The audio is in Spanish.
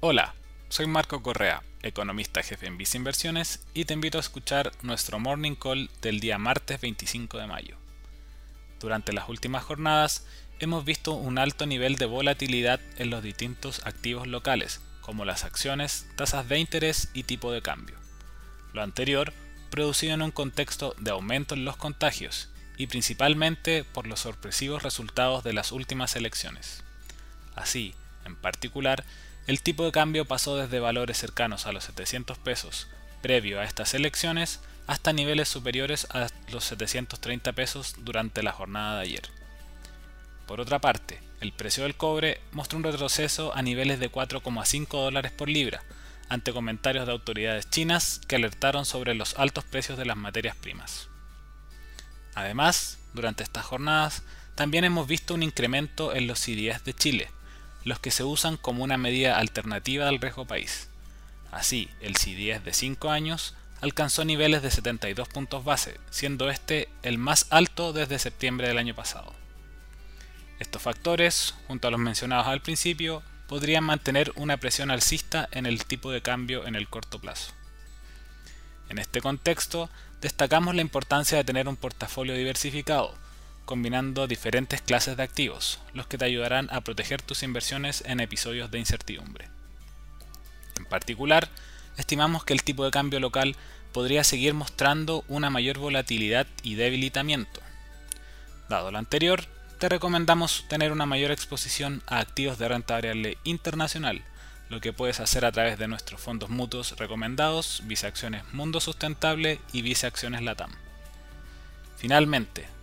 Hola, soy Marco Correa, economista jefe en Visa Inversiones y te invito a escuchar nuestro Morning Call del día martes 25 de mayo. Durante las últimas jornadas hemos visto un alto nivel de volatilidad en los distintos activos locales, como las acciones, tasas de interés y tipo de cambio. Lo anterior producido en un contexto de aumento en los contagios y principalmente por los sorpresivos resultados de las últimas elecciones. Así, en particular, el tipo de cambio pasó desde valores cercanos a los 700 pesos previo a estas elecciones hasta niveles superiores a los 730 pesos durante la jornada de ayer. Por otra parte, el precio del cobre mostró un retroceso a niveles de 4,5 dólares por libra, ante comentarios de autoridades chinas que alertaron sobre los altos precios de las materias primas. Además, durante estas jornadas, también hemos visto un incremento en los CDS de Chile, los que se usan como una medida alternativa del riesgo país. Así, el CDS de 5 años alcanzó niveles de 72 puntos base, siendo este el más alto desde septiembre del año pasado. Estos factores, junto a los mencionados al principio, podrían mantener una presión alcista en el tipo de cambio en el corto plazo. En este contexto, destacamos la importancia de tener un portafolio diversificado, combinando diferentes clases de activos, los que te ayudarán a proteger tus inversiones en episodios de incertidumbre. En particular, estimamos que el tipo de cambio local podría seguir mostrando una mayor volatilidad y debilitamiento. Dado lo anterior, te recomendamos tener una mayor exposición a activos de renta variable internacional, lo que puedes hacer a través de nuestros fondos mutuos recomendados, Visa Acciones Mundo Sustentable y Visa Acciones Latam. Finalmente,